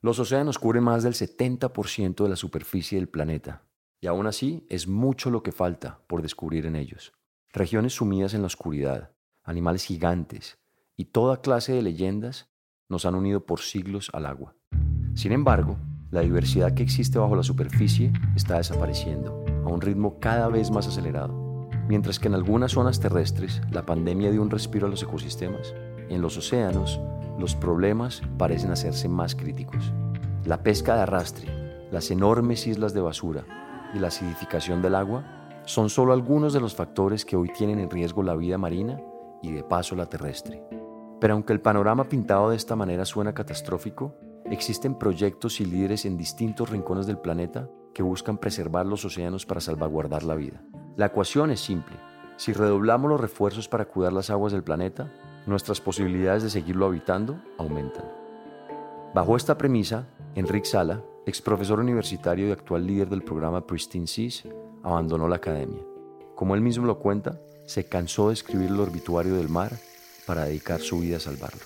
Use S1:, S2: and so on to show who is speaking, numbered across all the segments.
S1: Los océanos cubren más del 70% de la superficie del planeta, y aún así es mucho lo que falta por descubrir en ellos. Regiones sumidas en la oscuridad, animales gigantes y toda clase de leyendas nos han unido por siglos al agua. Sin embargo, la diversidad que existe bajo la superficie está desapareciendo a un ritmo cada vez más acelerado. Mientras que en algunas zonas terrestres la pandemia dio un respiro a los ecosistemas, en los océanos los problemas parecen hacerse más críticos. La pesca de arrastre, las enormes islas de basura y la acidificación del agua son solo algunos de los factores que hoy tienen en riesgo la vida marina y de paso la terrestre. Pero aunque el panorama pintado de esta manera suena catastrófico, existen proyectos y líderes en distintos rincones del planeta que buscan preservar los océanos para salvaguardar la vida. La ecuación es simple. Si redoblamos los refuerzos para cuidar las aguas del planeta, nuestras posibilidades de seguirlo habitando aumentan. Bajo esta premisa, Enrique Sala, ex profesor universitario y actual líder del programa Pristine Seas, abandonó la academia. Como él mismo lo cuenta, se cansó de escribir el obituario del mar para dedicar su vida a salvarlo.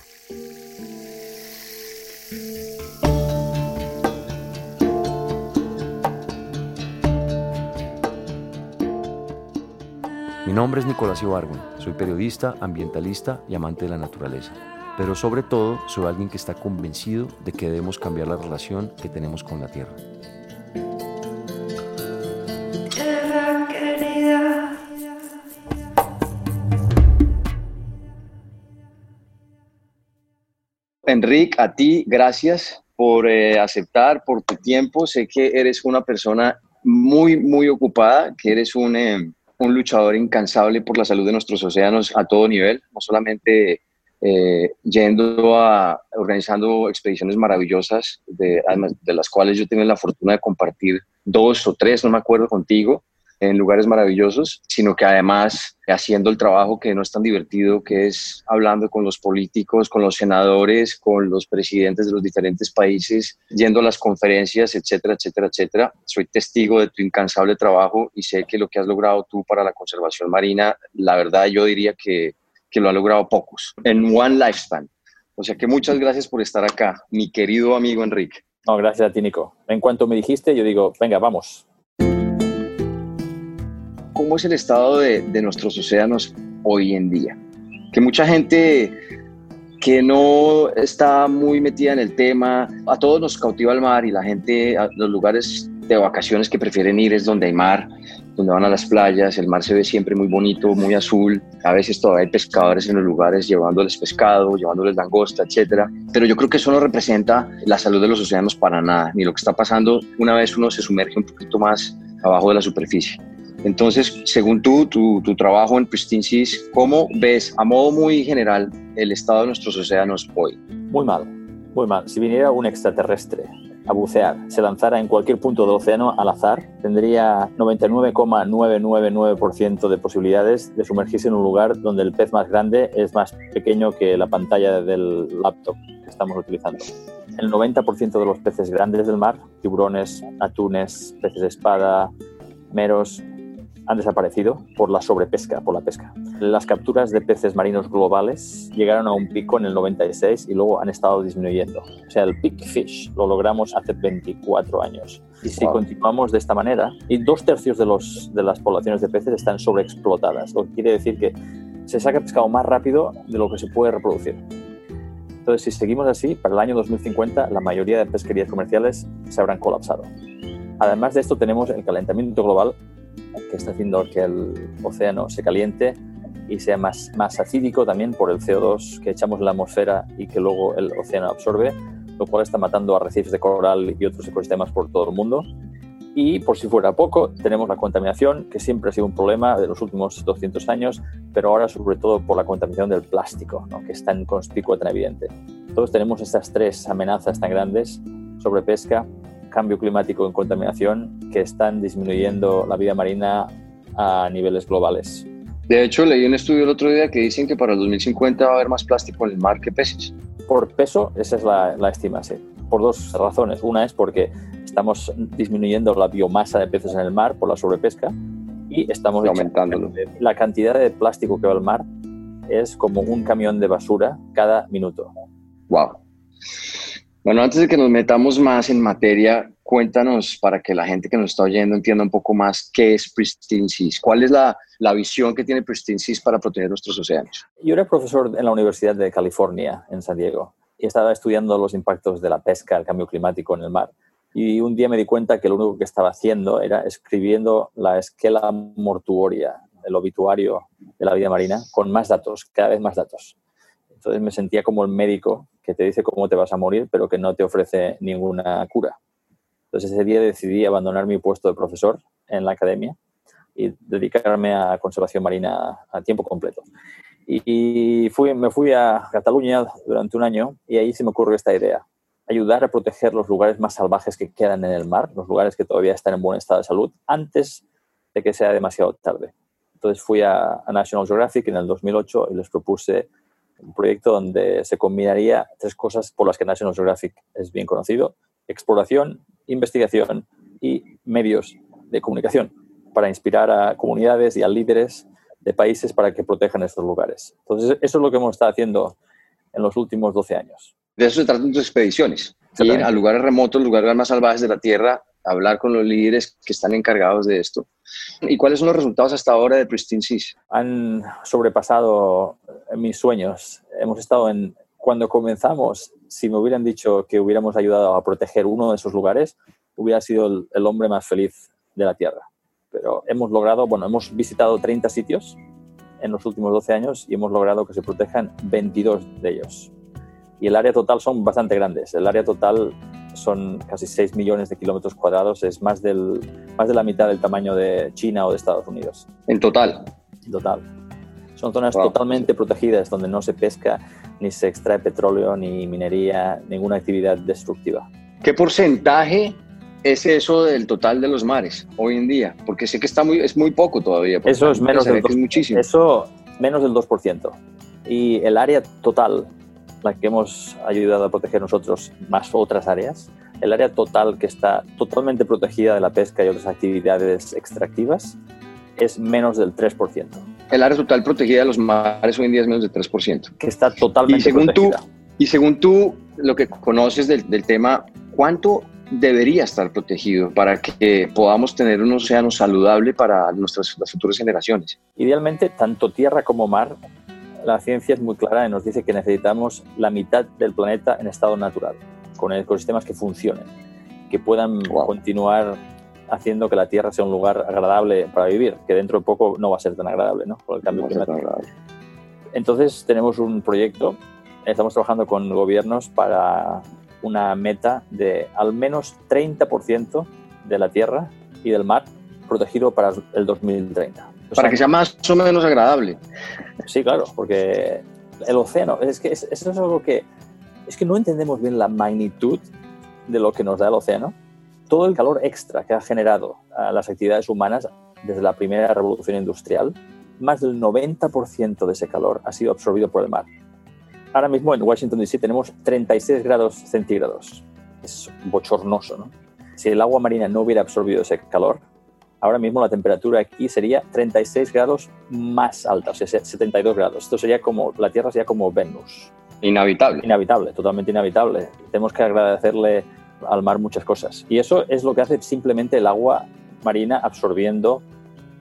S1: Mi nombre es Nicolás Ibargüen, soy periodista, ambientalista y amante de la naturaleza. Pero sobre todo, soy alguien que está convencido de que debemos cambiar la relación que tenemos con la Tierra.
S2: Enrique, a ti, gracias por eh, aceptar, por tu tiempo. Sé que eres una persona muy, muy ocupada, que eres un, eh, un luchador incansable por la salud de nuestros océanos a todo nivel, no solamente eh, yendo a organizando expediciones maravillosas, de, de las cuales yo tengo la fortuna de compartir dos o tres, no me acuerdo contigo, en lugares maravillosos, sino que además haciendo el trabajo que no es tan divertido, que es hablando con los políticos, con los senadores, con los presidentes de los diferentes países, yendo a las conferencias, etcétera, etcétera, etcétera. Soy testigo de tu incansable trabajo y sé que lo que has logrado tú para la conservación marina, la verdad yo diría que, que lo han logrado pocos, en one lifespan. O sea que muchas gracias por estar acá, mi querido amigo Enrique.
S3: No, gracias a ti, Nico. En cuanto me dijiste, yo digo, venga, vamos,
S2: cómo es el estado de, nuestros océanos hoy en día. Que mucha gente que no está muy metida en el tema, a todos nos cautiva el mar y la gente, a los lugares de vacaciones que prefieren ir es donde hay mar, donde van a las playas, el mar se ve siempre muy bonito, muy azul, a veces todavía hay pescadores en los lugares llevándoles pescado, llevándoles langosta, etcétera, pero yo creo que eso no representa la salud de los océanos para nada, ni lo que está pasando una vez uno se sumerge un poquito más abajo de la superficie. Entonces, según tú, tu, trabajo en Pristine Seas, ¿cómo ves a modo muy general el estado de nuestros océanos hoy?
S3: Muy mal, muy mal. Si viniera un extraterrestre a bucear, se lanzara en cualquier punto del océano al azar, tendría 99,999% de posibilidades de sumergirse en un lugar donde el pez más grande es más pequeño que la pantalla del laptop que estamos utilizando. El 90% de los peces grandes del mar, tiburones, atunes, peces de espada, meros, han desaparecido por la sobrepesca, por la pesca. Las capturas de peces marinos globales llegaron a un pico en el 96 y luego han estado disminuyendo. O sea, el peak fish lo logramos hace 24 años. Y si continuamos de esta manera, y dos tercios de, los, de las poblaciones de peces están sobreexplotadas, lo que quiere decir que se saca pescado más rápido de lo que se puede reproducir. Entonces, si seguimos así, para el año 2050 la mayoría de pesquerías comerciales se habrán colapsado. Además de esto, tenemos el calentamiento global que está haciendo que el océano se caliente y sea más, más acídico también por el CO2 que echamos en la atmósfera y que luego el océano absorbe, lo cual está matando arrecifes de coral y otros ecosistemas por todo el mundo. Y por si fuera poco, tenemos la contaminación, que siempre ha sido un problema de los últimos 200 años, pero ahora sobre todo por la contaminación del plástico, ¿no? que es tan conspicua, tan evidente. Todos tenemos estas tres amenazas tan grandes sobre pesca, cambio climático y contaminación que están disminuyendo la vida marina a niveles globales.
S2: De hecho, leí un estudio el otro día que dicen que para el 2050 va a haber más plástico en el mar que peces.
S3: Por peso, esa es la, la estima, sí. Por dos razones. Una es porque estamos disminuyendo la biomasa de peces en el mar por la sobrepesca y estamos
S2: aumentándolo.
S3: La cantidad de plástico que va al mar es como un camión de basura cada minuto.
S2: Wow. Bueno, antes de que nos metamos más en materia, cuéntanos para que la gente que nos está oyendo entienda un poco más qué es Pristine Seas. ¿Cuál es la, la visión que tiene Pristine Seas para proteger nuestros océanos?
S3: Yo era profesor en la Universidad de California, en San Diego, y estaba estudiando los impactos de la pesca, el cambio climático en el mar. Y un día me di cuenta que lo único que estaba haciendo era escribiendo la esquela mortuoria, el obituario de la vida marina, con más datos, cada vez más datos. Entonces me sentía como el médico que te dice cómo te vas a morir, pero que no te ofrece ninguna cura. Entonces ese día decidí abandonar mi puesto de profesor en la academia y dedicarme a conservación marina a tiempo completo. Y fui, me fui a Cataluña durante un año y ahí se me ocurrió esta idea, ayudar a proteger los lugares más salvajes que quedan en el mar, los lugares que todavía están en buen estado de salud, antes de que sea demasiado tarde. Entonces fui a, a National Geographic en el 2008 y les propuse un proyecto donde se combinaría tres cosas por las que National Geographic es bien conocido, exploración, investigación y medios de comunicación para inspirar a comunidades y a líderes de países para que protejan estos lugares. Entonces, eso es lo que hemos estado haciendo en los últimos 12 años.
S2: De eso se tratan tus expediciones, ir a lugares remotos, lugares más salvajes de la Tierra, hablar con los líderes que están encargados de esto. ¿Y cuáles son los resultados hasta ahora de Pristine Seas?
S3: Han sobrepasado mis sueños. Hemos estado en, cuando comenzamos, si me hubieran dicho que hubiéramos ayudado a proteger uno de esos lugares, hubiera sido el, el hombre más feliz de la Tierra. Pero hemos logrado, bueno, hemos visitado 30 sitios en los últimos 12 años y hemos logrado que se protejan 22 de ellos. Y el área total son bastante grandes. El área total son casi 6 millones de kilómetros cuadrados, es más, del, más de la mitad del tamaño de China o de Estados Unidos.
S2: En total.
S3: En total. Son zonas wow. totalmente protegidas donde no se pesca ni se extrae petróleo, ni minería, ninguna actividad destructiva.
S2: ¿Qué porcentaje es eso del total de los mares hoy en día? Porque sé que está muy, es muy poco todavía.
S3: Eso es menos del 2%.
S2: Es muchísimo.
S3: Eso menos del 2%. Y el área total, la que hemos ayudado a proteger nosotros, más otras áreas, el área total que está totalmente protegida de la pesca y otras actividades extractivas, es menos del 3%.
S2: El área total protegida de los mares hoy en día es menos del 3%.
S3: Que está totalmente
S2: y según
S3: protegida.
S2: Tú, y según tú, lo que conoces del, del tema, ¿cuánto debería estar protegido para que podamos tener un océano saludable para nuestras las futuras generaciones?
S3: Idealmente, tanto tierra como mar, la ciencia es muy clara y nos dice que necesitamos la mitad del planeta en estado natural, con ecosistemas que funcionen, que puedan wow. continuar haciendo que la Tierra sea un lugar agradable para vivir, que dentro de poco no va a ser tan agradable, ¿no? Por el cambio
S2: No
S3: climático. Entonces tenemos un proyecto, estamos trabajando con gobiernos para una meta de al menos 30% de la tierra y del mar protegido para el 2030. O
S2: Para
S3: sea,
S2: que sea más o menos agradable.
S3: Sí, claro, porque el océano, es que es- eso es algo que es que no entendemos bien la magnitud de lo que nos da el océano, todo el calor extra que ha generado a las actividades humanas desde la primera revolución industrial, más del 90% de ese calor ha sido absorbido por el mar. Ahora mismo en Washington DC tenemos 36 grados centígrados. Es bochornoso, ¿no? Si el agua marina no hubiera absorbido ese calor, ahora mismo la temperatura aquí sería 36 grados más alta, o sea, 72 grados. Esto sería como, la Tierra sería como Venus.
S2: Inhabitable.
S3: Inhabitable, totalmente inhabitable. Tenemos que agradecerle al mar muchas cosas. Y eso es lo que hace simplemente el agua marina absorbiendo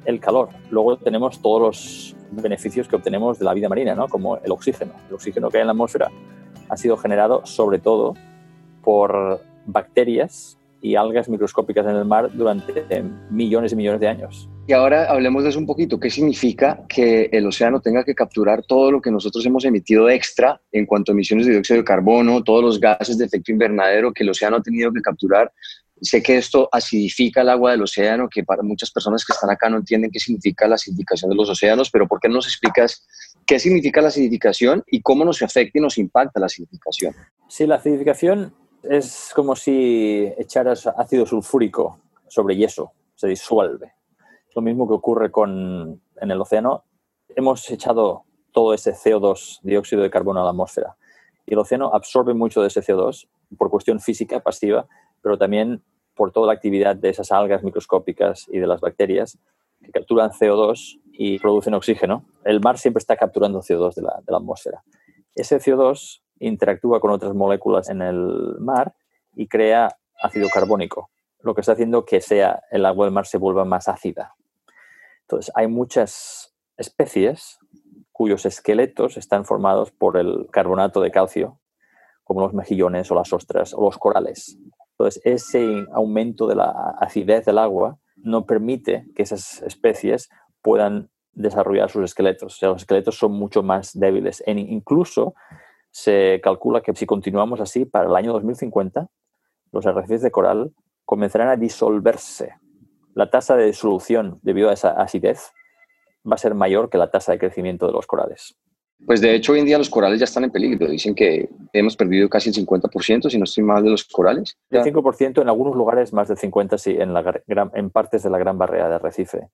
S3: el calor. Luego tenemos todos los beneficios que obtenemos de la vida marina, ¿no? como el oxígeno. El oxígeno que hay en la atmósfera ha sido generado sobre todo por bacterias y algas microscópicas en el mar durante millones y millones de años.
S2: Y ahora hablemos de eso un poquito. ¿Qué significa que el océano tenga que capturar todo lo que nosotros hemos emitido extra en cuanto a emisiones de dióxido de carbono, todos los gases de efecto invernadero que el océano ha tenido que capturar? Sé que esto acidifica el agua del océano, que para muchas personas que están acá no entienden qué significa la acidificación de los océanos, pero ¿por qué no nos explicas qué significa la acidificación y cómo nos afecta y nos impacta la acidificación?
S3: Sí, la acidificación es como si echaras ácido sulfúrico sobre yeso, se disuelve. Lo mismo que ocurre con, en el océano. Hemos echado todo ese CO2, dióxido de carbono, a la atmósfera. Y el océano absorbe mucho de ese CO2 por cuestión física pasiva, pero también por toda la actividad de esas algas microscópicas y de las bacterias que capturan CO2 y producen oxígeno. El mar siempre está capturando CO2 de la, de la atmósfera. Ese CO2 interactúa con otras moléculas en el mar y crea ácido carbónico, lo que está haciendo que sea el agua del mar se vuelva más ácida. Entonces, hay muchas especies cuyos esqueletos están formados por el carbonato de calcio, como los mejillones o las ostras o los corales. Entonces, ese aumento de la acidez del agua no permite que esas especies puedan desarrollar sus esqueletos. O sea, los esqueletos son mucho más débiles. E incluso se calcula que si continuamos así, para el año 2050, los arrecifes de coral comenzarán a disolverse. La tasa de disolución debido a esa acidez va a ser mayor que la tasa de crecimiento de los corales.
S2: Pues de hecho hoy en día los corales ya están en peligro. Dicen que hemos perdido casi el 50%, si no estoy mal, de los corales.
S3: El 5% en algunos lugares, más del 50% sí, en, la, en partes de la gran barrera de arrecife.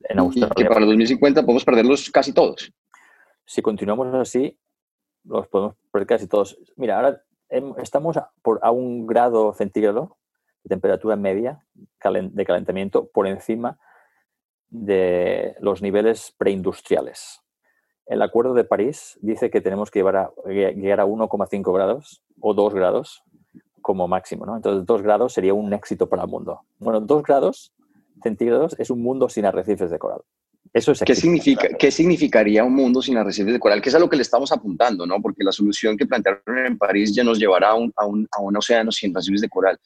S2: En Australia. Y que para el 2050 podemos perderlos casi todos.
S3: Si continuamos así, los podemos perder casi todos. Mira, ahora estamos a, por, un grado centígrado de temperatura media de calentamiento por encima de los niveles preindustriales. El Acuerdo de París dice que tenemos que llevar a, llegar a 1,5 grados o 2 grados como máximo. Entonces, 2 grados sería un éxito para el mundo. Bueno, 2 grados centígrados es un mundo sin arrecifes de coral. Eso es
S2: ¿Qué, significa, ¿Qué significaría un mundo sin arrecifes de coral? Que es a lo que le estamos apuntando, ¿no? Porque la solución que plantearon en París ya nos llevará a un, a un, a un océano sin arrecifes de coral.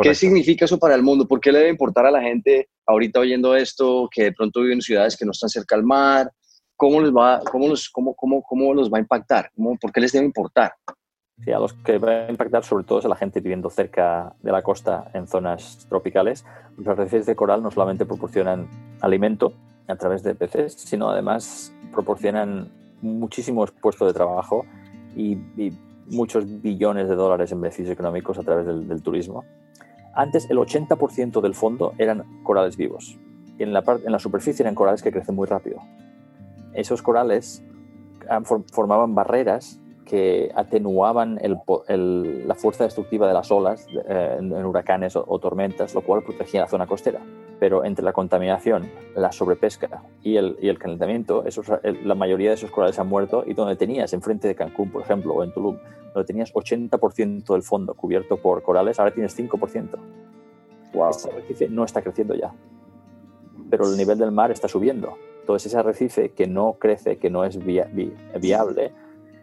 S2: ¿Qué significa eso para el mundo? ¿Por qué le debe importar a la gente ahorita oyendo esto, que de pronto viven en ciudades que no están cerca al mar? ¿Cómo, les va, cómo, los, cómo, cómo, cómo los va a impactar? ¿Cómo, ¿Por qué les debe importar?
S3: Sí, a los que va a impactar sobre todo es a la gente viviendo cerca de la costa en zonas tropicales. Los arrecifes de coral no solamente proporcionan alimento, a través de peces, sino además proporcionan muchísimos puestos de trabajo y, muchos billones de dólares en beneficios económicos a través del, turismo. Antes el 80% del fondo eran corales vivos y en la, en la superficie eran corales que crecen muy rápido. Esos corales formaban barreras que atenuaban la fuerza destructiva de las olas eh, en, huracanes o, tormentas, lo cual protegía la zona costera. Pero entre la contaminación, la sobrepesca y el, y el calentamiento, esos, la mayoría de esos corales han muerto y donde tenías, enfrente de Cancún, por ejemplo, o en Tulum, donde tenías 80% del fondo cubierto por corales, ahora tienes 5%. Wow. Ese arrecife no está creciendo ya, pero el nivel del mar está subiendo. Entonces ese arrecife que no crece, que no es viable,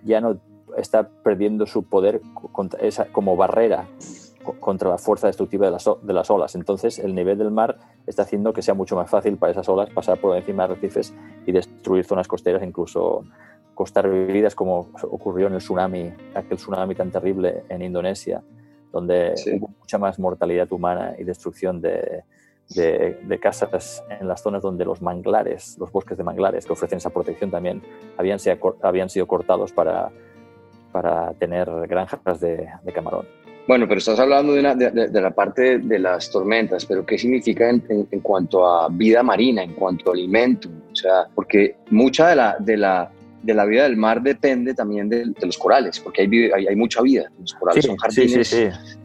S3: ya no está perdiendo su poder esa, como barrera contra la fuerza destructiva de las, de las, olas. Entonces, el nivel del mar está haciendo que sea mucho más fácil para esas olas pasar por encima de arrecifes y destruir zonas costeras, incluso costar vidas, como ocurrió en el tsunami, aquel tsunami tan terrible en Indonesia, donde hubo mucha más mortalidad humana y destrucción de, de, de, casas en las zonas donde los manglares, los bosques de manglares que ofrecen esa protección también, habían, habían sido cortados para para tener granjas de, camarón.
S2: Bueno, pero estás hablando de, de, la parte de, las tormentas, pero ¿qué significa en, en, cuanto a vida marina, en cuanto a alimento? O sea, porque mucha de la, de la, de la vida del mar depende también de, los corales, porque hay, hay, hay, mucha vida. Los corales son jardines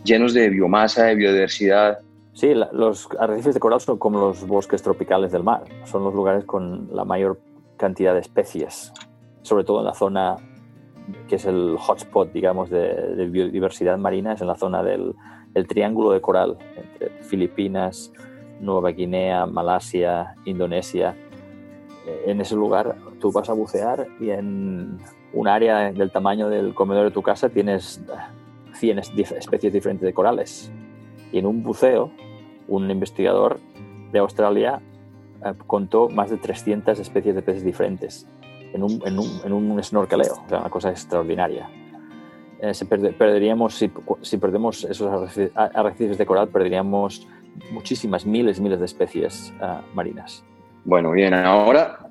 S2: llenos de biomasa, de biodiversidad.
S3: Sí, los arrecifes de coral son como los bosques tropicales del mar. Son los lugares con la mayor cantidad de especies, sobre todo en la zona que es el hotspot, digamos, de, biodiversidad marina, es en la zona del triángulo de coral, entre Filipinas, Nueva Guinea, Malasia, Indonesia. Eh, en ese lugar tú vas a bucear y en un área del tamaño del comedor de tu casa tienes 100 especies diferentes de corales. Y en un buceo, un investigador de Australia eh, contó más de 300 especies de peces diferentes en un, en un, en un snorkeleo, o sea, una cosa extraordinaria. Eh, se perderíamos, si, si, perdemos esos arrecifes de coral, perderíamos muchísimas, miles, miles de especies uh, marinas.
S2: Bueno, bien, ahora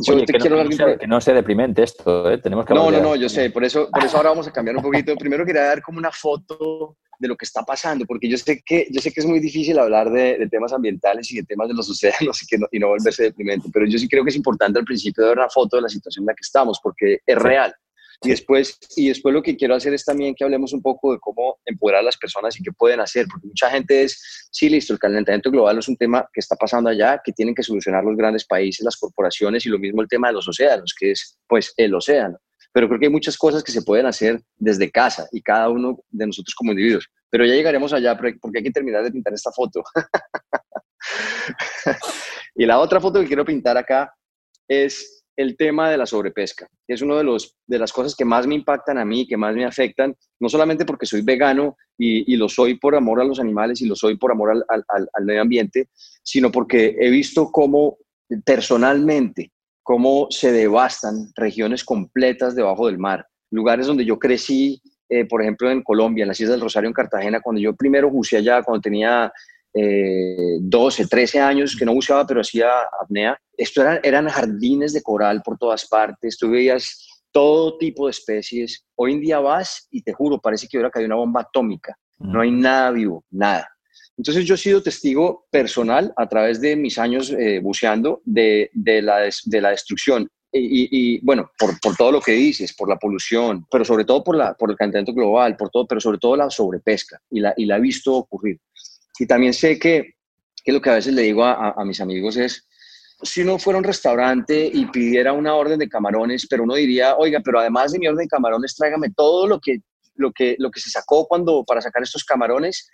S3: yo Oye, te que, quiero no, que, no que, no sea deprimente esto, ¿eh? Tenemos que
S2: No, no, no, yo sé, por eso, por eso ahora vamos a cambiar un poquito. Primero quería dar como una foto de lo que está pasando, porque yo sé que, yo sé que es muy difícil hablar de, temas ambientales y de temas de los océanos y, que no, y no volverse deprimente, pero yo sí creo que es importante al principio ver una foto de la situación en la que estamos, porque es real. Y después, y después lo que quiero hacer es también que hablemos un poco de cómo empoderar a las personas y qué pueden hacer, porque mucha gente es, sí, listo, el calentamiento global es un tema que está pasando allá, que tienen que solucionar los grandes países, las corporaciones y lo mismo el tema de los océanos, que es pues el océano pero creo que hay muchas cosas que se pueden hacer desde casa y cada uno de nosotros como individuos. Pero ya llegaremos allá porque hay que terminar de pintar esta foto. y la otra foto que quiero pintar acá es el tema de la sobrepesca. Es una de, los, de las cosas que más me impactan a mí, que más me afectan, no solamente porque soy vegano y, lo soy por amor a los animales y lo soy por amor al, al, al medio ambiente, sino porque he visto cómo personalmente cómo se devastan regiones completas debajo del mar. Lugares donde yo crecí, eh, por ejemplo, en Colombia, en las Islas del Rosario, en Cartagena, cuando yo primero buceé allá, cuando tenía 12, eh, 13 años, que no buceaba, pero hacía apnea. Esto eran, eran jardines de coral por todas partes, tú veías todo tipo de especies. Hoy en día vas y te juro, parece que hubiera caído una bomba atómica. No hay nada vivo, nada. Entonces yo he sido testigo personal a través de mis años eh, buceando de, de, la, de la destrucción y, bueno, por, por, todo lo que dices, por la polución, pero sobre todo por, la, por el calentamiento global, por todo, pero sobre todo la sobrepesca y la, y la he visto ocurrir. Y también sé que, que lo que a veces le digo a, a, mis amigos es, si uno fuera a un restaurante y pidiera una orden de camarones, pero uno diría, oiga, pero además de mi orden de camarones, tráigame todo lo que, lo que, lo que se sacó cuando, para sacar estos camarones,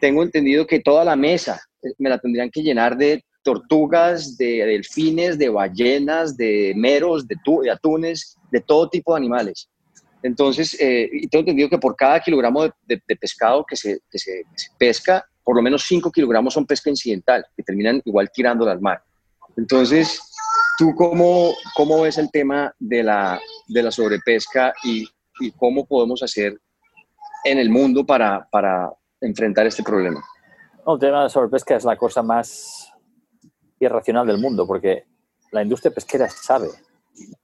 S2: tengo entendido que toda la mesa eh, me la tendrían que llenar de tortugas, de delfines, de ballenas, de meros, de, atunes, de todo tipo de animales. Entonces, eh, tengo entendido que por cada kilogramo de, pescado que se, se, pesca, por lo menos 5 kilogramos son pesca incidental, que terminan igual tirándola al mar. Entonces, ¿tú cómo, cómo ves el tema de la, de la sobrepesca y, y cómo podemos hacer en el mundo para, para, enfrentar este problema?
S3: el tema de la sobrepesca es la cosa más irracional del mundo, porque la industria pesquera sabe,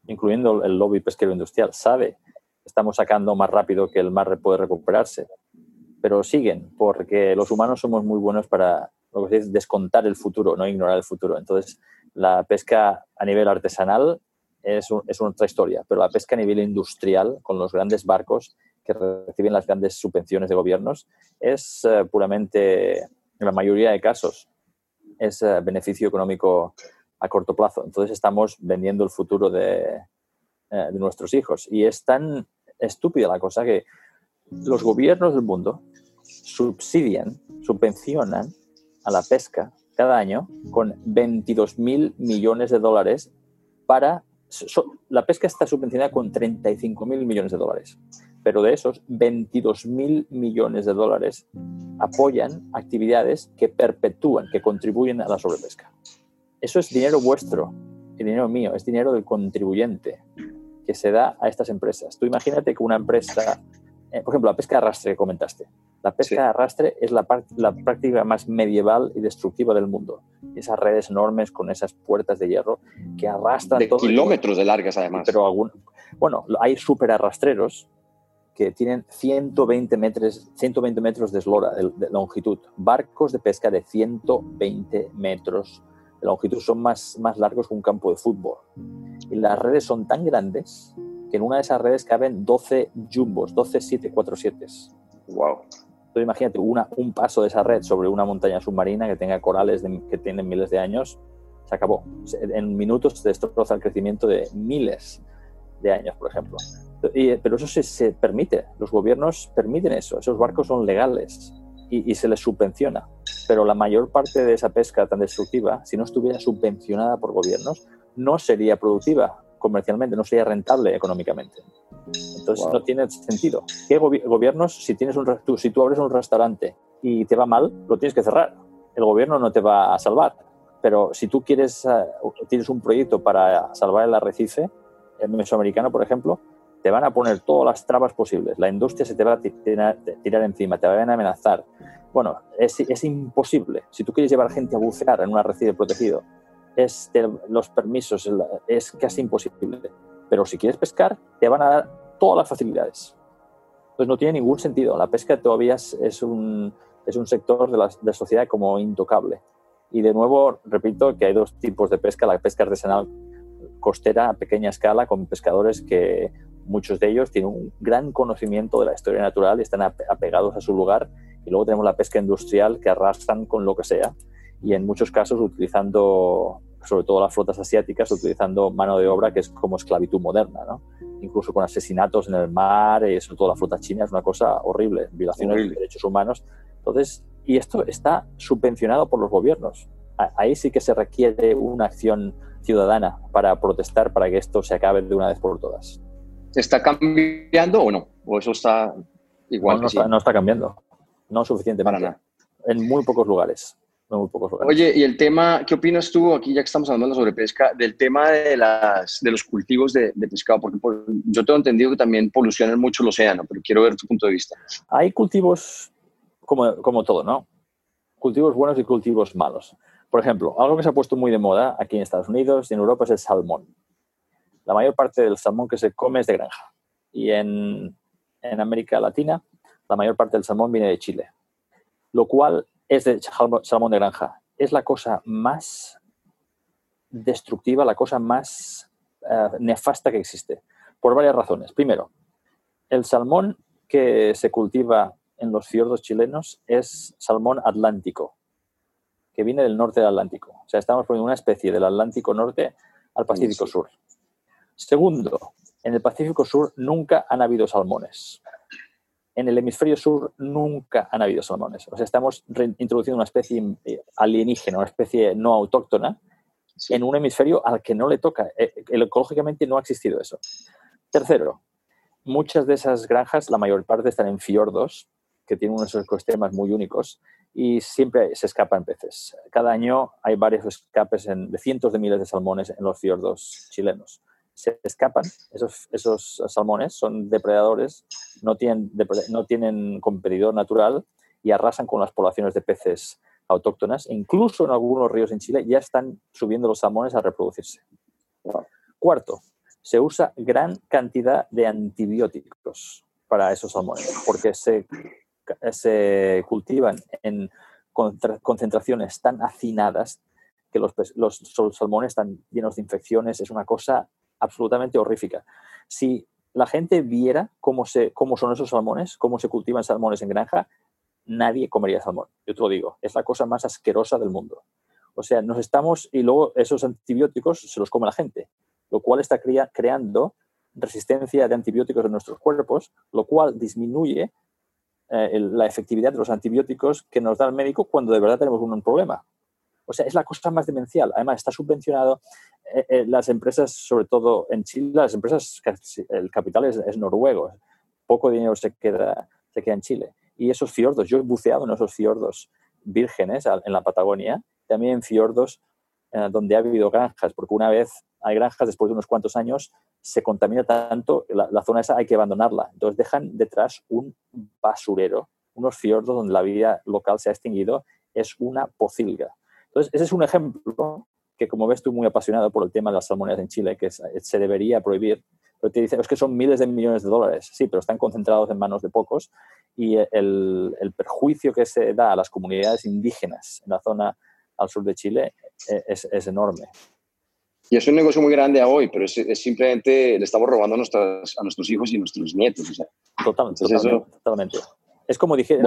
S3: incluyendo el lobby pesquero industrial, sabe estamos sacando más rápido que el mar puede recuperarse, pero siguen, porque los humanos somos muy buenos para descontar el futuro, no ignorar el futuro. Entonces, la pesca a nivel artesanal es, es otra historia, pero la pesca a nivel industrial, con los grandes barcos, que reciben las grandes subvenciones de gobiernos es eh, puramente, en la mayoría de casos, es eh, beneficio económico a corto plazo. Entonces estamos vendiendo el futuro de, eh, de nuestros hijos. Y es tan estúpida la cosa que los gobiernos del mundo subsidian, subvencionan a la pesca cada año con 22 mil millones de dólares para... la pesca está subvencionada con 35 mil millones de dólares pero de esos 22 mil millones de dólares apoyan actividades que perpetúan, que contribuyen a la sobrepesca. Eso es dinero vuestro, y dinero mío, es dinero del contribuyente que se da a estas empresas. Tú imagínate que una empresa, eh, por ejemplo, la pesca de arrastre que comentaste. La pesca de arrastre es la, la, práctica más medieval y destructiva del mundo. Esas redes enormes con esas puertas de hierro que arrastran...
S2: De kilómetros de largas, además.
S3: Pero algún, bueno, hay súper arrastreros que tienen 120 metros, 120 metros de eslora, de, longitud. Barcos de pesca de 120 metros de longitud son más, más largos que un campo de fútbol. Y las redes son tan grandes que en una de esas redes caben 12 jumbos, 12 747.
S2: Wow.
S3: Entonces imagínate una, un paso de esa red sobre una montaña submarina que tenga corales que tienen miles de años, se acabó. En minutos se destroza el crecimiento de miles de años, por ejemplo. Pero eso se, se, permite, los gobiernos permiten eso, esos barcos son legales y, y, se les subvenciona. Pero la mayor parte de esa pesca tan destructiva, si no estuviera subvencionada por gobiernos, no sería productiva comercialmente, no sería rentable económicamente. Entonces no tiene sentido. ¿Qué gobiernos, si, tienes un, tú, si tú abres un restaurante y te va mal, lo tienes que cerrar. El gobierno no te va a salvar. Pero si tú quieres, uh, tienes un proyecto para salvar el arrecife, el mesoamericano, por ejemplo, te van a poner todas las trabas posibles. La industria se te va a tirar, tirar encima, te van a amenazar. Bueno, es, es, imposible. Si tú quieres llevar gente a bucear en un arrecife protegido, es los permisos, es casi imposible. Pero si quieres pescar, te van a dar todas las facilidades. Pues no tiene ningún sentido. La pesca todavía es, un, es un sector de la, de sociedad como intocable. Y de nuevo, repito que hay dos tipos de pesca. La pesca artesanal costera a pequeña escala con pescadores que muchos de ellos tienen un gran conocimiento de la historia natural y están apegados a su lugar. Y luego tenemos la pesca industrial que arrastran con lo que sea y en muchos casos utilizando, sobre todo las flotas asiáticas, utilizando mano de obra que es como esclavitud moderna, ¿no? incluso con asesinatos en el mar, y sobre todo la flota china, es una cosa horrible, violaciones de derechos humanos. Entonces, y esto está subvencionado por los gobiernos. Ahí sí que se requiere una acción ciudadana para protestar para que esto se acabe de una vez por todas.
S2: ¿Está cambiando o no? ¿O eso está igual?
S3: No, no, está, no está, cambiando. No suficientemente.
S2: Para nada.
S3: En muy pocos lugares. muy pocos lugares.
S2: Oye, y el tema, ¿qué opinas tú, aquí ya que estamos hablando sobre pesca, del tema de, las, de los cultivos de, de pescado? Porque por, yo tengo entendido que también polucionan mucho el océano, pero quiero ver tu punto de vista.
S3: Hay cultivos como, como todo, ¿no? Cultivos buenos y cultivos malos. Por ejemplo, algo que se ha puesto muy de moda aquí en Estados Unidos y en Europa es el salmón. La mayor parte del salmón que se come es de granja. Y en, en América Latina, la mayor parte del salmón viene de Chile. Lo cual es de salmón de granja. Es la cosa más destructiva, la cosa más uh, nefasta que existe. Por varias razones. Primero, el salmón que se cultiva en los fiordos chilenos es salmón atlántico, que viene del norte del Atlántico. O sea, estamos poniendo una especie del Atlántico Norte al Pacífico sí. Sur. Segundo, en el Pacífico Sur nunca han habido salmones. En el hemisferio sur nunca han habido salmones. O sea, estamos introduciendo una especie alienígena, una especie no autóctona, en un hemisferio al que no le toca. Ecológicamente no ha existido eso. Tercero, muchas de esas granjas, la mayor parte están en fiordos, que tienen unos ecosistemas muy únicos, y siempre se escapan peces. Cada año hay varios escapes en, de cientos de miles de salmones en los fiordos chilenos. Se escapan, esos, esos salmones son depredadores, no tienen, no tienen competidor natural y arrasan con las poblaciones de peces autóctonas. Incluso en algunos ríos en Chile ya están subiendo los salmones a reproducirse. Cuarto, se usa gran cantidad de antibióticos para esos salmones, porque se se cultivan en concentraciones tan hacinadas que los, los, salmones están llenos de infecciones. Es una cosa absolutamente horrífica. Si la gente viera cómo, se, cómo son esos salmones, cómo se cultivan salmones en granja, nadie comería salmón. Yo te lo digo, es la cosa más asquerosa del mundo. O sea, nos estamos, y luego esos antibióticos se los come la gente, lo cual está crea, creando resistencia de antibióticos en nuestros cuerpos, lo cual disminuye eh, la efectividad de los antibióticos que nos da el médico cuando de verdad tenemos un problema. O sea, es la cosa más demencial. Además, está subvencionado eh, eh, las empresas, sobre todo en Chile, las empresas, el capital es, es, noruego. Poco dinero se queda, se queda en Chile. Y esos fiordos, yo he buceado en esos fiordos vírgenes en la Patagonia, también en fiordos eh, donde ha habido granjas, porque una vez hay granjas, después de unos cuantos años, se contamina tanto, la, la, zona esa hay que abandonarla. Entonces dejan detrás un basurero, unos fiordos donde la vida local se ha extinguido, es una pocilga. Entonces, ese es un ejemplo que, como ves, estoy muy apasionado por el tema de las salmoneras en Chile, que se debería prohibir. Pero te dicen, es que son miles de millones de dólares. Sí, pero están concentrados en manos de pocos y el, el perjuicio que se da a las comunidades indígenas en la zona al sur de Chile eh, es, es enorme.
S2: Y es un negocio muy grande a hoy, pero es, simplemente le estamos robando a, nuestras, a nuestros hijos y nuestros nietos.
S3: totalmente, totalmente, Es como dije,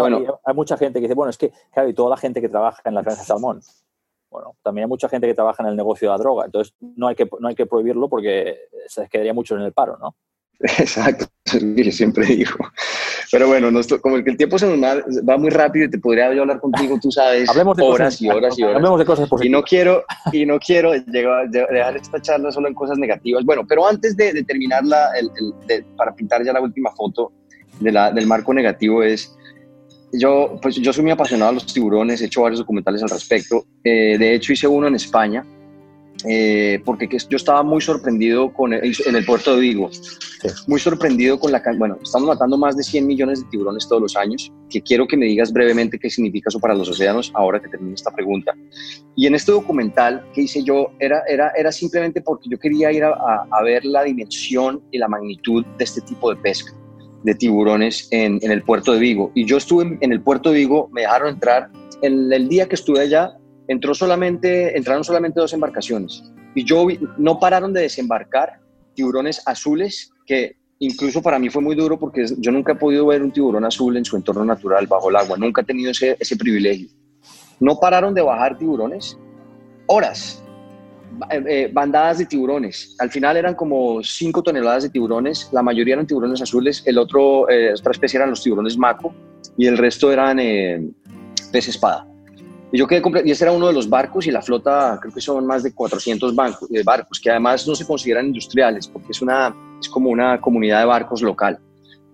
S3: hay mucha gente que dice, bueno, es que, claro, y toda la gente que trabaja en la granja de salmón, bueno, también hay mucha gente que trabaja en el negocio de la droga, entonces no hay que, no hay que prohibirlo porque se quedaría mucho en el paro, ¿no?
S2: Exacto, es lo que yo siempre digo. Pero bueno, como que el tiempo se nos va, muy rápido y te podría yo hablar contigo, tú sabes, horas y horas y horas.
S3: Hablemos de cosas positivas.
S2: Y no quiero, y no quiero llegar, dejar esta charla solo en cosas negativas. Bueno, pero antes de, terminar para pintar ya la última foto de la, del marco negativo es, yo, pues yo soy muy apasionado a los tiburones, he hecho varios documentales al respecto. Eh, de hecho, hice uno en España eh, porque yo estaba muy sorprendido con en el puerto de Vigo, muy sorprendido con la bueno, estamos matando más de 100 millones de tiburones todos los años, que quiero que me digas brevemente qué significa eso para los océanos ahora que termine esta pregunta. Y en este documental que hice yo era, era, era simplemente porque yo quería ir a, a, ver la dimensión y la magnitud de este tipo de pesca de tiburones en, el puerto de Vigo. Y yo estuve en el puerto de Vigo, me dejaron entrar, en el día que estuve allá entró solamente, entraron solamente dos embarcaciones y yo no pararon de desembarcar tiburones azules que incluso para mí fue muy duro porque yo nunca he podido ver un tiburón azul en su entorno natural bajo el agua, nunca he tenido ese, ese privilegio. No pararon de bajar tiburones, horas, eh, eh, bandadas de tiburones. Al final eran como 5 toneladas de tiburones, la mayoría eran tiburones azules, el otro, eh, otra especie eran los tiburones maco y el resto eran pez espada. Y yo quedé y ese era uno de los barcos y la flota, creo que son más de 400 bancos, de barcos, que además no se consideran industriales porque es, una, es como una comunidad de barcos local.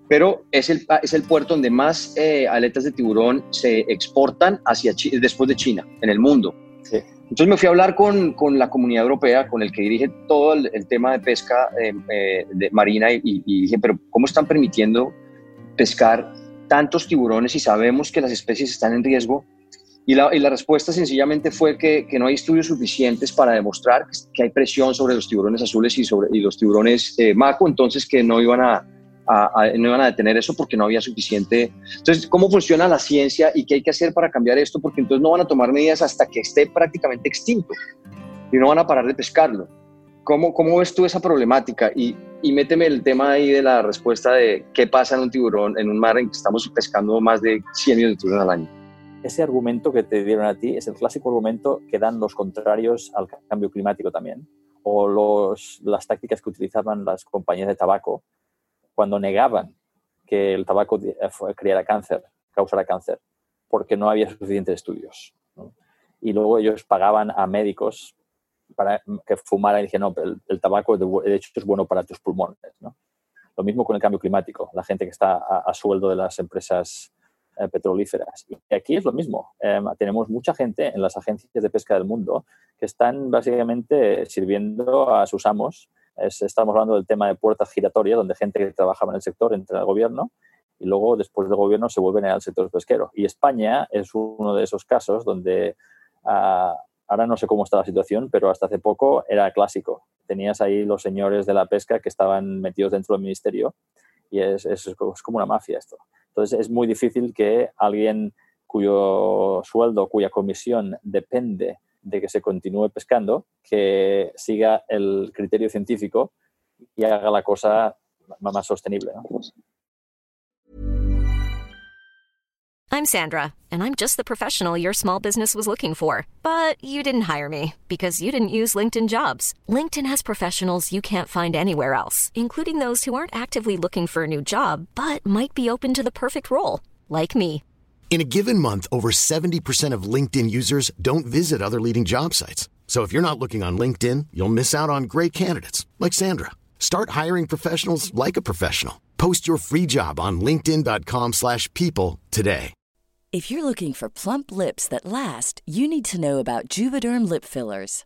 S2: Pero es el, es el puerto donde más eh, aletas de tiburón se exportan hacia después de China, en el mundo. Entonces me fui a hablar con, con, la comunidad europea, con el que dirige todo el, tema de pesca eh, eh, de marina y, y dije, pero ¿cómo están permitiendo pescar tantos tiburones y sabemos que las especies están en riesgo? Y la, y la, respuesta sencillamente fue que, que, no hay estudios suficientes para demostrar que hay presión sobre los tiburones azules y, sobre, y los tiburones eh, maco, entonces que no iban a, no iban a detener eso porque no había suficiente. Entonces, ¿cómo funciona la ciencia y qué hay que hacer para cambiar esto? Porque entonces no van a tomar medidas hasta que esté prácticamente extinto y no van a parar de pescarlo. ¿Cómo, cómo ves tú esa problemática? Y, y méteme el tema ahí de la respuesta de qué pasa en un tiburón, en un mar en que estamos pescando más de 100 millones de tiburones al año
S3: ese argumento que te dieron a ti es el clásico argumento que dan los contrarios al cambio climático también, o los, las tácticas que utilizaban las compañías de tabaco cuando negaban que el tabaco eh, creara cáncer, causara cáncer, porque no había suficientes estudios. Y luego ellos pagaban a médicos para que fumaran y dijeron, no, el, tabaco de hecho es bueno para tus pulmones. ¿no? Lo mismo con el cambio climático, la gente que está a sueldo de las empresas eh, petrolíferas. Y aquí es lo mismo. Em, tenemos mucha gente en las agencias de pesca del mundo que están básicamente sirviendo a sus amos. Estamos hablando del tema de puertas giratorias, donde gente que trabajaba en el sector entra al gobierno y luego después del gobierno se vuelven al sector pesquero. Y España es uno de esos casos donde ah, ahora no sé cómo está la situación, pero hasta hace poco era clásico. Tenías ahí los señores de la pesca que estaban metidos dentro del ministerio y es, es como una mafia esto. Entonces es muy difícil que alguien cuyo sueldo, cuya comisión depende de que se continúe pescando, que siga el criterio científico y haga la cosa más sostenible. ¿no?
S4: I'm Sandra, and I'm just the professional your small business was looking for. But you didn't hire me because you didn't use LinkedIn jobs. LinkedIn has professionals you can't find anywhere else, including those who aren't actively looking for a new job but might be open to the perfect role, like me.
S5: In a given month, over 70% of LinkedIn users don't visit other leading job sites. So if you're not looking on LinkedIn, you'll miss out on great candidates like Sandra. Start hiring professionals like a professional. Post your free job on linkedin.com/people today.
S6: If you're looking for plump lips that last, you need to know about Juvederm lip fillers.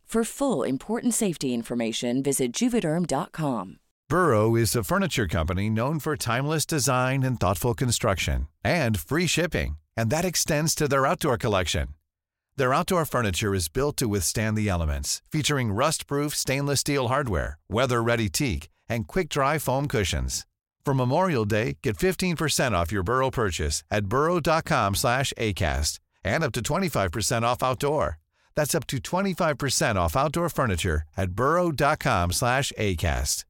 S6: For full important safety information, visit juvederm.com.
S7: Burrow is a furniture company known for timeless design and thoughtful construction and free shipping, and that extends to their outdoor collection. Their outdoor furniture is built to withstand the elements, featuring rust-proof stainless steel hardware, weather-ready teak, and quick-dry foam cushions. For Memorial Day, get 15% off your Burrow purchase at burrow.com slash ACAST and up to 25% off outdoor. That's up to 25% off outdoor furniture at burrow.com slash ACAST.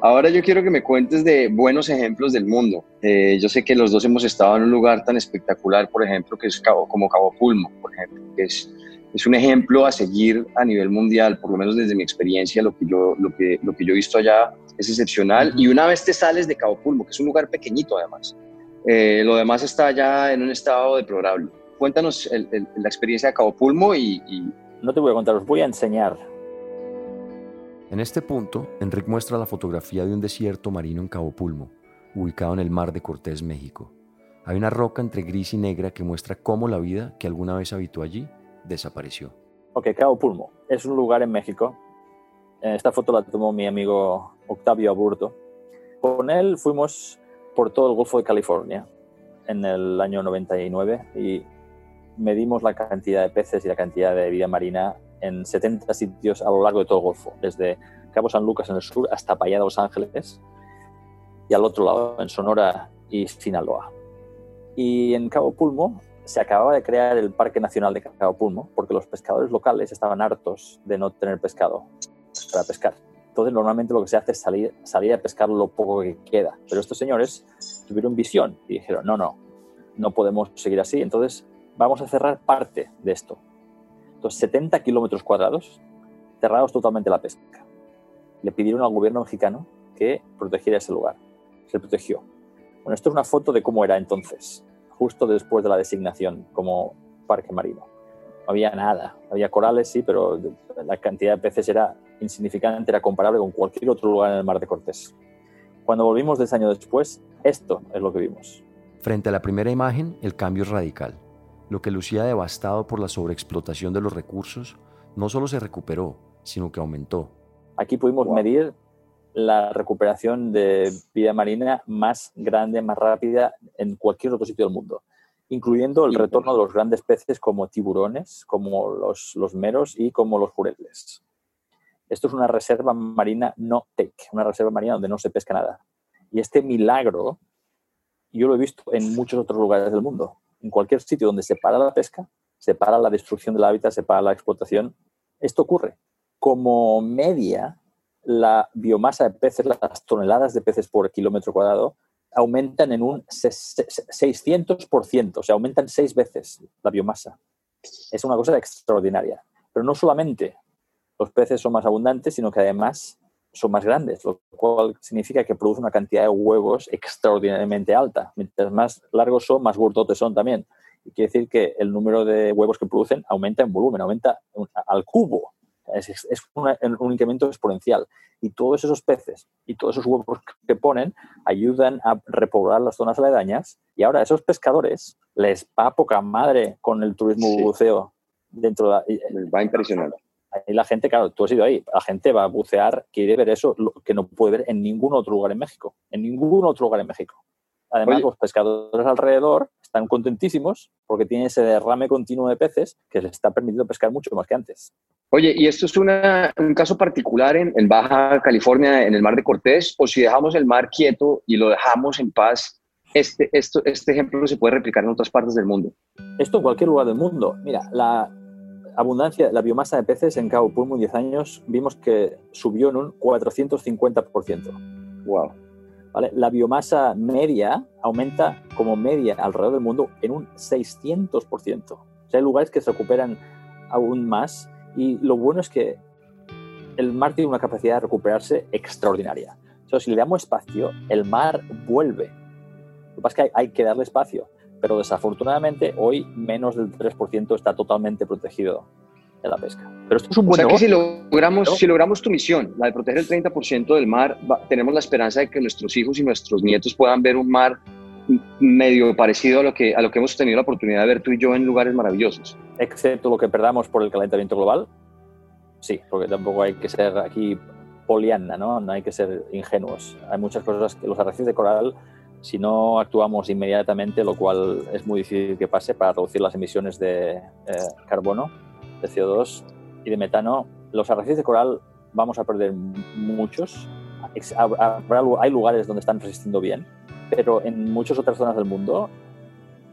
S2: Ahora yo quiero que me cuentes de buenos ejemplos del mundo. Eh, yo sé que los dos hemos estado en un lugar tan espectacular, por ejemplo, que es Cabo, como Cabo Pulmo, por ejemplo, que es, es un ejemplo a seguir a nivel mundial, por lo menos desde mi experiencia, lo que yo, lo que, lo que yo he visto allá es excepcional. Y una vez te sales de Cabo Pulmo, que es un lugar pequeñito además, eh, lo demás está ya en un estado deplorable. Cuéntanos el, el, la experiencia de Cabo Pulmo y, y...
S3: No te voy a contar, os voy a enseñar
S1: en este punto, Enric muestra la fotografía de un desierto marino en Cabo Pulmo, ubicado en el Mar de Cortés, México. Hay una roca entre gris y negra que muestra cómo la vida que alguna vez habitó allí desapareció.
S3: Ok, Cabo Pulmo es un lugar en México. Esta foto la tomó mi amigo Octavio Aburto. Con él fuimos por todo el Golfo de California en el año 99 y medimos la cantidad de peces y la cantidad de vida marina en 70 sitios a lo largo de todo el Golfo, desde Cabo San Lucas en el sur hasta Payada, Los Ángeles, y al otro lado, en Sonora y Sinaloa. Y en Cabo Pulmo se acababa de crear el Parque Nacional de Cabo Pulmo porque los pescadores locales estaban hartos de no tener pescado para pescar. Entonces, normalmente lo que se hace es salir, salir a pescar lo poco que queda. Pero estos señores tuvieron visión y dijeron, no, no, no podemos seguir así, entonces vamos a cerrar parte de esto. Entonces, 70 kilómetros cuadrados cerrados totalmente la pesca. Le pidieron al gobierno mexicano que protegiera ese lugar. Se protegió. Bueno, esto es una foto de cómo era entonces, justo después de la designación como parque marino. No había nada. Había corales, sí, pero la cantidad de peces era insignificante, era comparable con cualquier otro lugar en el Mar de Cortés. Cuando volvimos 10 años después, esto es lo que vimos.
S1: Frente a la primera imagen, el cambio es radical. Lo que lucía devastado por la sobreexplotación de los recursos no solo se recuperó, sino que aumentó.
S3: Aquí pudimos wow. medir la recuperación de vida marina más grande, más rápida en cualquier otro sitio del mundo, incluyendo el retorno de los grandes peces como tiburones, como los, meros y como los jureles. Esto es una reserva marina no take, una reserva marina donde no se pesca nada. Y este milagro yo lo he visto en muchos otros lugares del mundo. En cualquier sitio donde se para la pesca, se para la destrucción del hábitat, se para la explotación, esto ocurre. Como media, la biomasa de peces, las toneladas de peces por kilómetro cuadrado, aumentan en un 600%, o sea, aumentan seis veces la biomasa. Es una cosa extraordinaria. Pero no solamente los peces son más abundantes, sino que además son más grandes, lo cual significa que produce una cantidad de huevos extraordinariamente alta. Mientras más largos son, más gordotes son también. Y quiere decir que el número de huevos que producen aumenta en volumen, aumenta al cubo. Es, es una, un incremento exponencial. Y todos esos peces y todos esos huevos que ponen ayudan a repoblar las zonas aledañas. Y ahora a esos pescadores les va poca madre con el turismo sí. buceo dentro
S2: de... Va a impresionar.
S3: ahí la gente, claro, tú has ido ahí, la gente va a bucear, quiere ver eso que no puede ver en ningún otro lugar en México, en ningún otro lugar en México. Además, los pescadores alrededor están contentísimos porque tienen ese derrame continuo de peces que les está permitiendo pescar mucho más que antes.
S2: Oye, ¿y esto es un caso particular en, en, Baja California, en el Mar de Cortés? ¿O si dejamos el mar quieto y lo dejamos en paz, este, esto, este ejemplo se puede replicar en otras partes del mundo?
S3: Esto en cualquier lugar del mundo. Mira, la abundancia, la biomasa de peces en Cabo Pulmo en 10 años vimos que subió en un 450%.
S2: ¡Wow!
S3: La biomasa media aumenta como media alrededor del mundo en un 600%. O sea, hay lugares que se recuperan aún más y lo bueno es que el mar tiene una capacidad de recuperarse extraordinaria. Sea, si le damos espacio, el mar vuelve. Lo que pasa es que hay, que darle espacio, pero desafortunadamente hoy menos del 3% está totalmente protegido de la pesca. Pero esto es un buen
S2: o sea que si logramos, si logramos tu misión, la de proteger el 30% del mar, tenemos la esperanza de que nuestros hijos y nuestros nietos puedan ver un mar medio parecido a lo que a lo que hemos tenido la oportunidad de ver tú y yo en lugares maravillosos.
S3: Excepto lo que perdamos por el calentamiento global. Sí, porque tampoco hay que ser aquí poliana, ¿no? No hay que ser ingenuos. Hay muchas cosas que los arrecifes de coral si no actuamos inmediatamente, lo cual es muy difícil que pase para reducir las emisiones de eh, carbono, de CO2 y de metano, los arrecifes de coral vamos a perder muchos. Hay lugares donde están resistiendo bien, pero en muchas otras zonas del mundo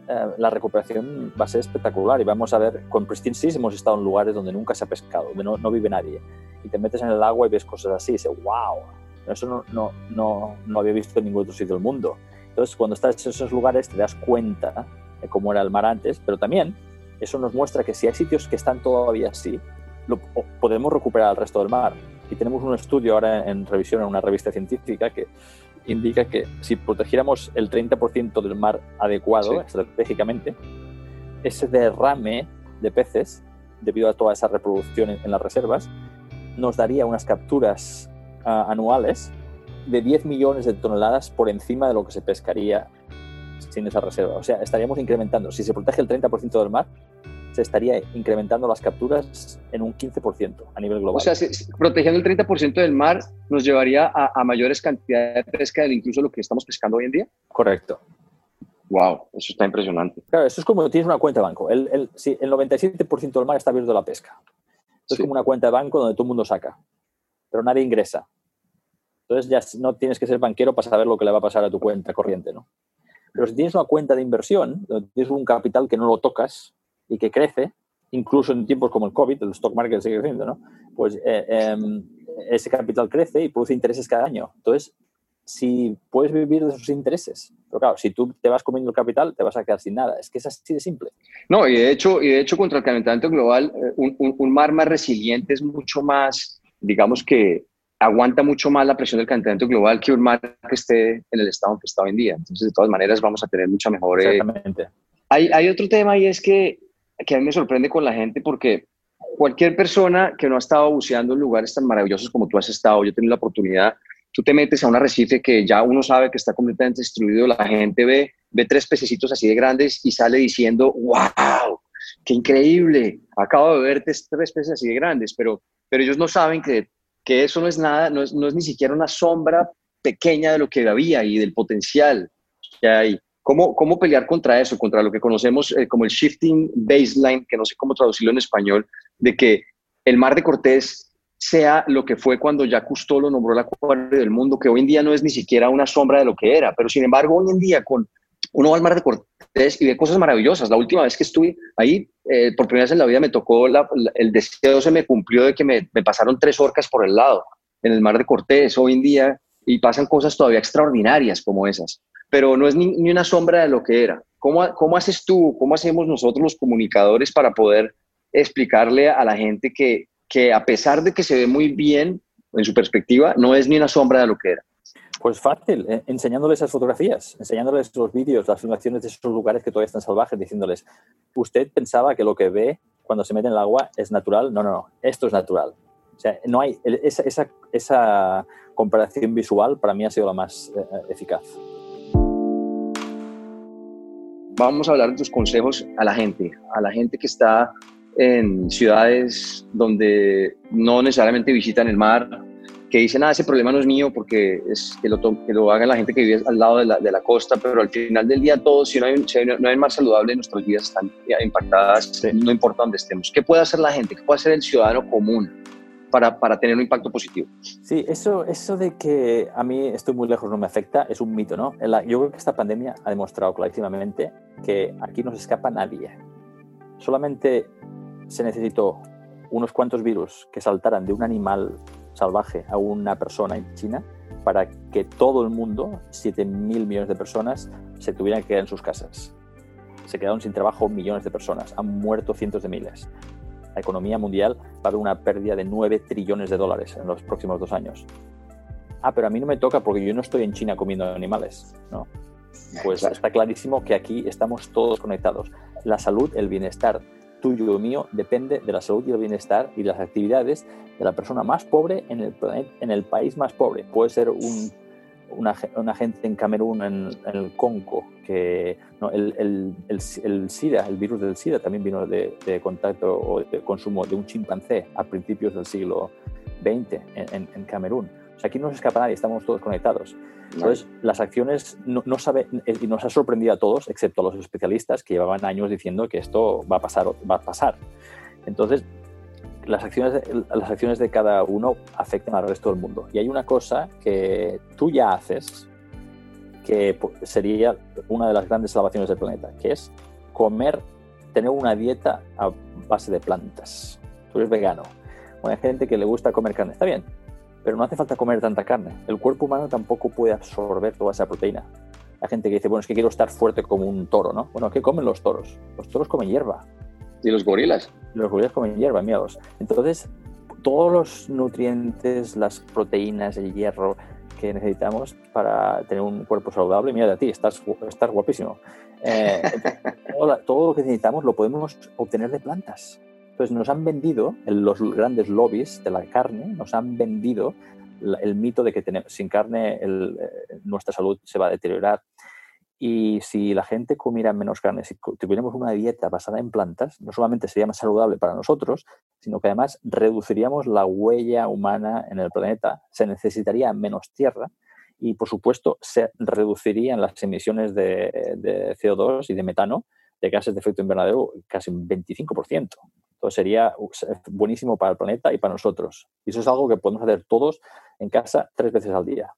S3: eh, la recuperación va a ser espectacular y vamos a ver, con Pristine Seas hemos estado en lugares donde nunca se ha pescado, donde no, no vive nadie. Y te metes en el agua y ves cosas así y dices, wow, eso no, no, no, no había visto en ningún otro sitio del mundo. Entonces, cuando estás en esos lugares te das cuenta de cómo era el mar antes, pero también eso nos muestra que si hay sitios que están todavía así, lo, podemos recuperar el resto del mar. Y tenemos un estudio ahora en revisión en una revista científica que indica que si protegiéramos el 30% del mar adecuado estratégicamente, ese derrame de peces, debido a toda esa reproducción en, las reservas, nos daría unas capturas ah, anuales de 10 millones de toneladas por encima de lo que se pescaría sin esa reserva. O sea, estaríamos incrementando, si se protege el 30% del mar, se estaría incrementando las capturas en un 15% a nivel global.
S2: O sea, protegiendo el 30% del mar nos llevaría a, mayores cantidades de pesca de incluso lo que estamos pescando hoy en día.
S3: Correcto.
S2: Wow, eso está impresionante.
S3: Claro, eso es como tienes una cuenta de banco. El, el, el 97% del mar está abierto a la pesca. Es como una cuenta de banco donde todo el mundo saca, pero nadie ingresa. Entonces ya no tienes que ser banquero para saber lo que le va a pasar a tu cuenta corriente, ¿no? Pero si tienes una cuenta de inversión, tienes un capital que no lo tocas y que crece, incluso en tiempos como el COVID, el stock market sigue creciendo, ¿no? Pues eh, em, ese capital crece y produce intereses cada año. Entonces, si puedes vivir de esos intereses, pero claro, si tú te vas comiendo el capital, te vas a quedar sin nada. Es que es así de simple.
S2: No, y de hecho, y de hecho contra el calentamiento global, eh, un, un mar más resiliente es mucho más, digamos que aguanta mucho más la presión del calentamiento global que un mar que esté en el estado en que está hoy en día. Entonces, de todas maneras, vamos a tener mucha mejor...
S3: Eh, Exactamente.
S2: Hay, hay otro tema y es que, que a mí me sorprende con la gente porque cualquier persona que no ha estado buceando en lugares tan maravillosos como tú has estado, yo he tenido la oportunidad, tú te metes a un arrecife que ya uno sabe que está completamente destruido, la gente ve, ve tres pececitos así de grandes y sale diciendo, wow, qué increíble, acabo de ver tres, peces así de grandes, pero, pero ellos no saben que que eso no es nada, no es, no es ni siquiera una sombra pequeña de lo que había y del potencial que hay. ¿Cómo, cómo pelear contra eso, contra lo que conocemos eh, como el shifting baseline, que no sé cómo traducirlo en español, de que el mar de Cortés sea lo que fue cuando Jacques Cousteau lo nombró el acuario del mundo, que hoy en día no es ni siquiera una sombra de lo que era, pero sin embargo hoy en día con uno va al mar de Cortés y ve cosas maravillosas. La última vez que estuve ahí, eh, por primera vez en la vida me tocó, el deseo se me cumplió de que me, pasaron tres orcas por el lado en el mar de Cortés hoy en día y pasan cosas todavía extraordinarias como esas, pero no es ni, una sombra de lo que era. ¿Cómo, ¿Cómo haces tú, cómo hacemos nosotros los comunicadores para poder explicarle a la gente que, que a pesar de que se ve muy bien en su perspectiva, no es ni una sombra de lo que era?
S3: Pues fácil, eh, enseñándoles esas fotografías, enseñándoles los vídeos, las filmaciones de esos lugares que todavía están salvajes, diciéndoles, usted pensaba que lo que ve cuando se mete en el agua es natural, no, no, no, esto es natural. O sea, no hay, esa, esa, esa comparación visual para mí ha sido la más eh, eficaz.
S2: Vamos a hablar de tus consejos a la gente, a la gente que está en ciudades donde no necesariamente visitan el mar, que dicen, ah, ese problema no es mío porque es que lo, que lo haga la gente que vive al lado de la, de la, costa, pero al final del día todos, si no hay, si no hay mar saludable, nuestras vidas están impactadas, no importa dónde estemos. ¿Qué puede hacer la gente? ¿Qué puede hacer el ciudadano común para, para tener un impacto positivo?
S3: Sí, eso, eso de que a mí estoy muy lejos no me afecta es un mito, ¿no? Yo creo que esta pandemia ha demostrado clarísimamente que aquí no se escapa nadie. Solamente se necesitó unos cuantos virus que saltaran de un animal salvaje a una persona en China para que todo el mundo, 7.000 millones de personas, se tuvieran que quedar en sus casas. Se quedaron sin trabajo millones de personas, han muerto cientos de miles. La economía mundial va a haber una pérdida de 9 trillones de dólares en los próximos dos años. Ah, pero a mí no me toca porque yo no estoy en China comiendo animales. No. Pues está clarísimo que aquí estamos todos conectados. La salud, el bienestar tuyo y mío depende de la salud y el bienestar y las actividades de la persona más pobre en el, en el país más pobre. Puede ser un, una, una, gente en Camerún, en, el Congo, que no, el, el, el, SIDA, el virus del SIDA también vino de, de, contacto o de consumo de un chimpancé a principios del siglo XX en, en Camerún. O sea, aquí no se escapa nadie, estamos todos conectados. Entonces, las acciones no, no sabe, eh, y nos ha sorprendido a todos, excepto a los especialistas que llevaban años diciendo que esto va a pasar, va a pasar. Entonces, las acciones, las acciones de cada uno afectan al resto del mundo. Y hay una cosa que tú ya haces, que sería una de las grandes salvaciones del planeta, que es comer, tener una dieta a base de plantas. Tú eres vegano. hay gente que le gusta comer carne, está bien, pero no hace falta comer tanta carne. El cuerpo humano tampoco puede absorber toda esa proteína. Hay gente que dice, bueno, es que quiero estar fuerte como un toro, ¿no? Bueno, ¿qué comen los toros? Los toros comen hierba.
S2: ¿Y los gorilas?
S3: Los gorilas comen hierba, miedos. Entonces, todos los nutrientes, las proteínas, el hierro que necesitamos para tener un cuerpo saludable, mira a ti, estás, estás guapísimo. Eh, todo, lo que necesitamos lo podemos obtener de plantas. Entonces nos han vendido, los grandes lobbies de la carne, nos han vendido el mito de que sin carne eh, nuestra salud se va a deteriorar. Y si la gente comiera menos carne, si tuviéramos una dieta basada en plantas, no solamente sería más saludable para nosotros, sino que además reduciríamos la huella humana en el planeta, se necesitaría menos tierra y, por supuesto, se reducirían las emisiones de, de CO2 y de metano de gases de efecto invernadero casi un 25% sería buenísimo para el planeta y para nosotros. Y eso es algo que podemos hacer todos en casa tres veces al día.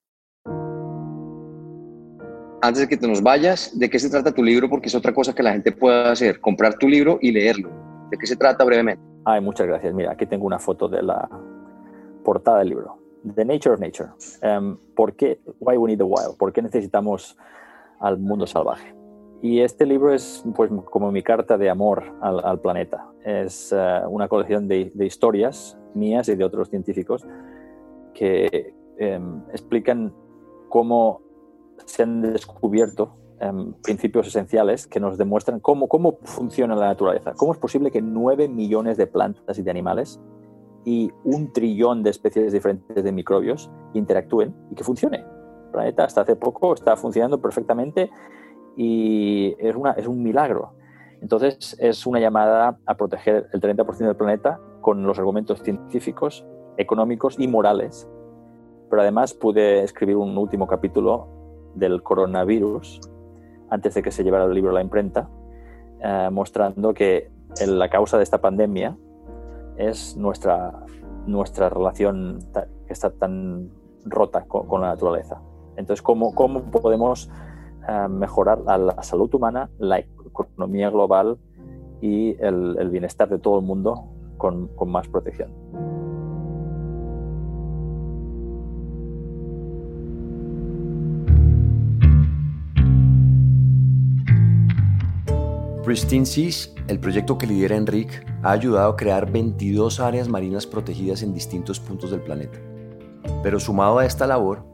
S2: Antes de que te nos vayas, ¿de qué se trata tu libro? Porque es otra cosa que la gente puede hacer, comprar tu libro y leerlo. ¿De qué se trata brevemente?
S3: Ay, muchas gracias. Mira, aquí tengo una foto de la portada del libro. The Nature of Nature. Um, ¿Por qué? Why we need the wild? ¿Por qué necesitamos al mundo salvaje? Y este libro es pues, como mi carta de amor al, planeta. Es eh, una colección de, historias mías y de otros científicos que em, explican cómo se han descubierto em, principios esenciales que nos demuestran cómo, cómo funciona la naturaleza. ¿Cómo es posible que nueve millones de plantas y de animales y un trillón de especies diferentes de microbios interactúen y que funcione? El planeta hasta hace poco está funcionando perfectamente y es, una, es un milagro. Entonces es una llamada a proteger el 30% del planeta con los argumentos científicos, económicos y morales. Pero además pude escribir un último capítulo del coronavirus antes de que se llevara el libro a la imprenta, eh, mostrando que la causa de esta pandemia es nuestra, nuestra relación que está tan rota con, la naturaleza. Entonces, ¿cómo, cómo podemos mejorar la, salud humana, la economía global y el, bienestar de todo el mundo con más protección.
S1: Pristine Seas, el proyecto que lidera Enrique, ha ayudado a crear 22 áreas marinas protegidas en distintos puntos del planeta. Pero sumado a esta labor,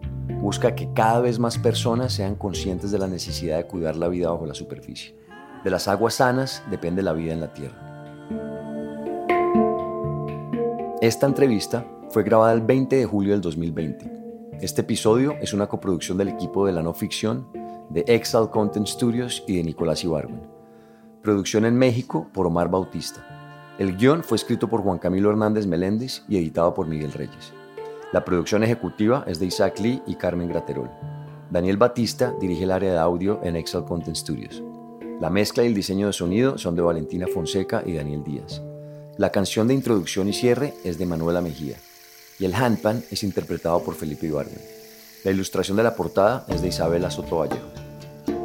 S1: busca que cada vez más personas sean conscientes de la necesidad de cuidar la vida bajo la superficie. De las aguas sanas depende la vida en la Tierra. Esta entrevista fue grabada el 20 de julio del 2020. Este episodio es una coproducción del equipo de la no ficción, de Exal Content Studios y de Nicolás Ibargüen. Producción en México por Omar Bautista. El guion fue escrito por Juan Camilo Hernández Meléndez y editado por Miguel Reyes. La producción ejecutiva es de Isaac Lee y Carmen Graterol. Daniel Batista dirige el área de audio en Excel Content Studios. La mezcla y el diseño de sonido son de Valentina Fonseca y Daniel Díaz. La canción de introducción y cierre es de Manuela Mejía. Y el handpan es interpretado por Felipe Ibargüen. La ilustración de la portada es de Isabela Soto Vallejo.